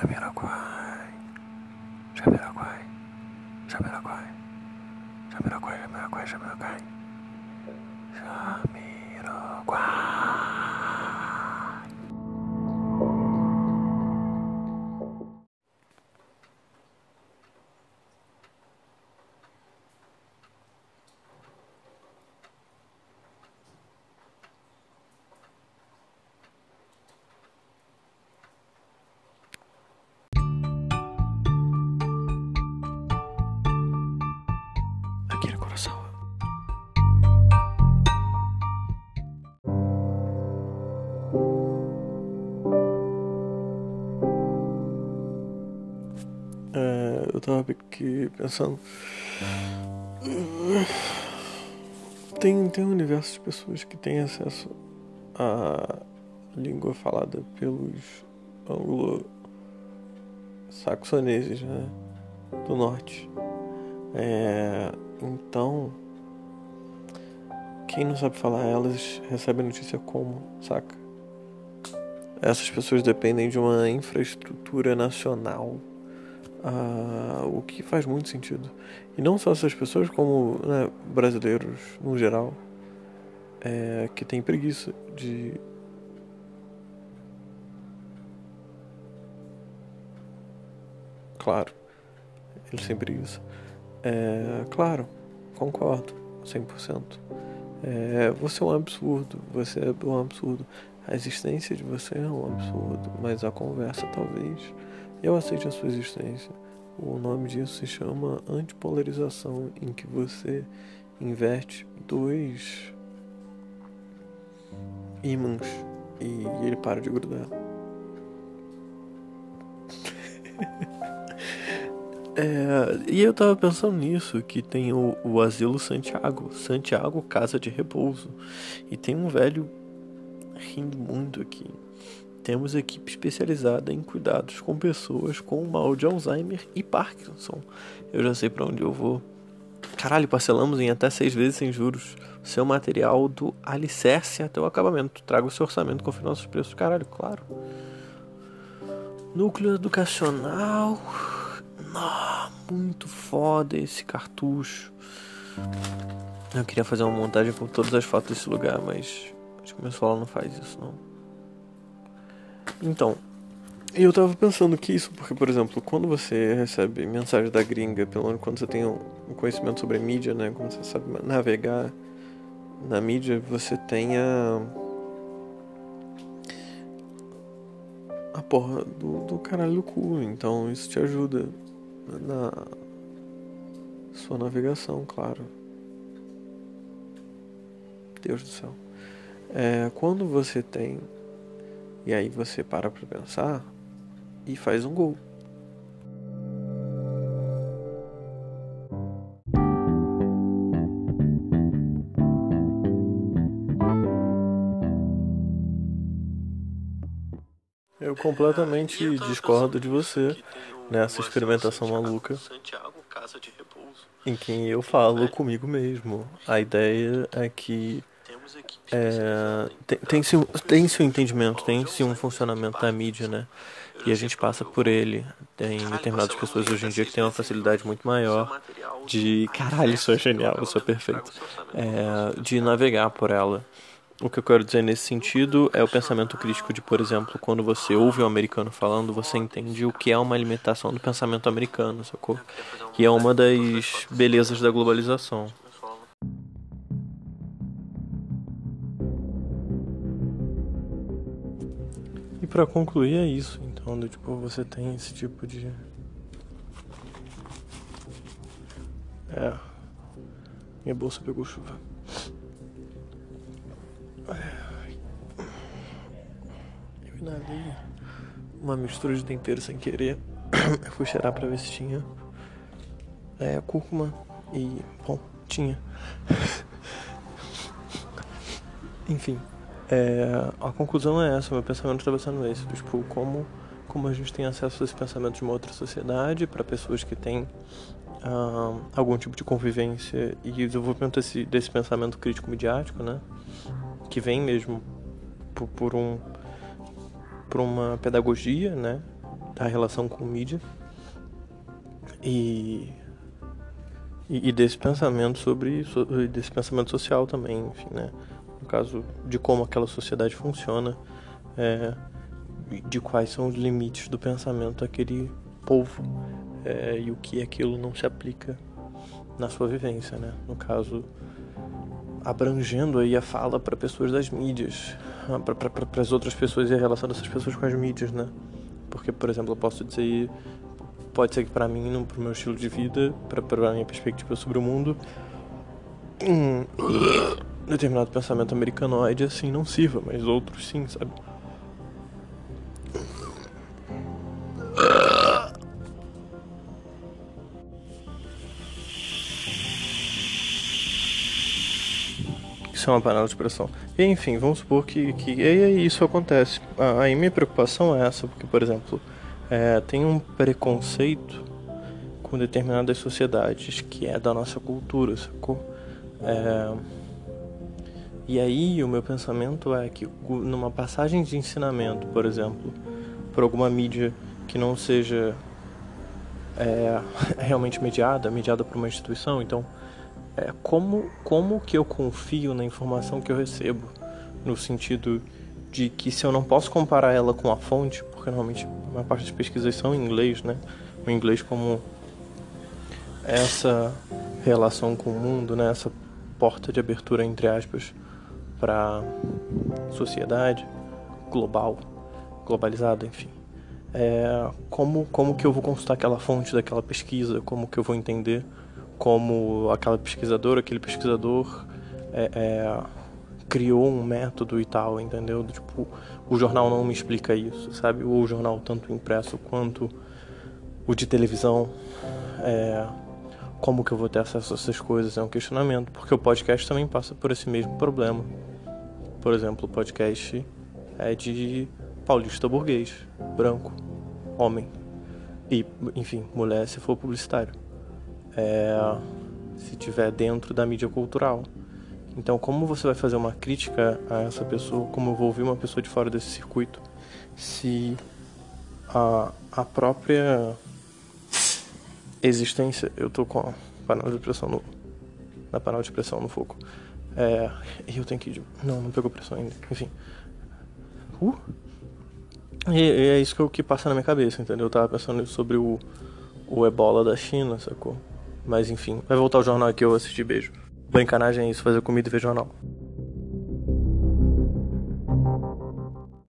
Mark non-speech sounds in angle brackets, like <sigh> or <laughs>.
上面的乖，上面的乖，上面的乖，上面的乖，上面 quai, 的乖 Akira Kurosawa. É, eu tava aqui pensando. Tem, tem um universo de pessoas que têm acesso à língua falada pelos anglo-saxoneses, né? Do norte. É, então, quem não sabe falar elas recebe a notícia como, saca? Essas pessoas dependem de uma infraestrutura nacional, ah, o que faz muito sentido. E não só essas pessoas, como né, brasileiros no geral, é, que têm preguiça de Claro, eles têm preguiça. É, claro, concordo, 100%. É, você é um absurdo, você é um absurdo. A existência de você é um absurdo, mas a conversa talvez. Eu aceite a sua existência. O nome disso se chama antipolarização, em que você inverte dois ímãs e ele para de grudar. <laughs> É, e eu tava pensando nisso, que tem o, o Asilo Santiago, Santiago Casa de Repouso. E tem um velho rindo muito aqui. Temos equipe especializada em cuidados com pessoas com mal de Alzheimer e Parkinson. Eu já sei para onde eu vou. Caralho, parcelamos em até seis vezes sem juros. Seu material do alicerce até o acabamento. Traga o seu orçamento, confirme nossos preços. Caralho, claro. Núcleo educacional. Ah, muito foda esse cartucho. Eu queria fazer uma montagem com todas as fotos desse lugar, mas acho que meu celular não faz isso não. Então, eu tava pensando que isso, porque, por exemplo, quando você recebe mensagem da gringa, pelo menos quando você tem um conhecimento sobre a mídia, né? Quando você sabe navegar na mídia, você tem a. a porra do, do caralho do cu. Então isso te ajuda na sua navegação, claro. Deus do céu. É, quando você tem. E aí você para pra pensar e faz um gol. Eu completamente discordo de você nessa experimentação maluca em que eu falo comigo mesmo. A ideia é que é, tem-se tem tem um entendimento, tem-se um funcionamento da mídia, né? E a gente passa por ele. Tem determinadas pessoas hoje em dia que têm uma facilidade muito maior de. Caralho, isso é genial, isso é perfeito. É, de navegar por ela. O que eu quero dizer nesse sentido é o pensamento crítico de, por exemplo, quando você ouve um americano falando, você entende o que é uma alimentação do pensamento americano, sacou? Que é uma das belezas da globalização. E para concluir é isso, então, do, tipo, você tem esse tipo de É. Minha bolsa pegou chuva. Inalei uma mistura de tempero sem querer. <coughs> Eu fui cheirar pra ver se tinha é, cúrcuma e. Bom, tinha. <laughs> Enfim, é, a conclusão é essa. Meu pensamento estava sendo esse: tipo, como, como a gente tem acesso a esse pensamento de uma outra sociedade, para pessoas que têm ah, algum tipo de convivência e desenvolvimento desse, desse pensamento crítico midiático, né? Que vem mesmo por, por um por uma pedagogia, né? da relação com mídia e, e desse pensamento sobre desse pensamento social também, enfim, né? No caso de como aquela sociedade funciona, é, de quais são os limites do pensamento daquele povo é, e o que aquilo não se aplica na sua vivência, né? No caso, abrangendo aí a fala para pessoas das mídias, para as outras pessoas e a relação dessas pessoas com as mídias, né? Porque, por exemplo, eu posso dizer, pode ser que para mim, para o meu estilo de vida, para a minha perspectiva sobre o mundo, um <coughs> determinado pensamento americanoide assim não sirva, mas outros sim, sabe? Isso é uma panela de pressão. E, enfim, vamos supor que, que e isso acontece. Aí minha preocupação é essa, porque, por exemplo, é, tem um preconceito com determinadas sociedades que é da nossa cultura, sacou? É, e aí o meu pensamento é que numa passagem de ensinamento, por exemplo, por alguma mídia que não seja é, <laughs> realmente mediada, mediada por uma instituição, então é, como, como que eu confio na informação que eu recebo? No sentido de que se eu não posso comparar ela com a fonte, porque normalmente a maior parte das pesquisas são em inglês, né? O inglês como essa relação com o mundo, né? Essa porta de abertura, entre aspas, para sociedade global, globalizada, enfim. É, como, como que eu vou consultar aquela fonte daquela pesquisa? Como que eu vou entender como aquela pesquisadora, aquele pesquisador é, é, criou um método e tal, entendeu? Tipo, o jornal não me explica isso, sabe? O jornal tanto impresso quanto o de televisão, é, como que eu vou ter acesso a essas coisas é um questionamento, porque o podcast também passa por esse mesmo problema. Por exemplo, o podcast é de paulista burguês, branco, homem e, enfim, mulher se for publicitário é, se tiver dentro da mídia cultural. Então, como você vai fazer uma crítica a essa pessoa? Como eu vou ouvir uma pessoa de fora desse circuito? Se a, a própria existência. Eu tô com a panela de pressão no. Na panela de pressão no fogo. É, eu tenho que. Não, não pegou pressão ainda. Enfim. Uh! E, e é isso que, que passa na minha cabeça, entendeu? Eu tava pensando sobre o, o ebola da China, sacou? Mas enfim, vai voltar o jornal aqui, eu assisti beijo. Brincanagem é isso, fazer comida e ver jornal.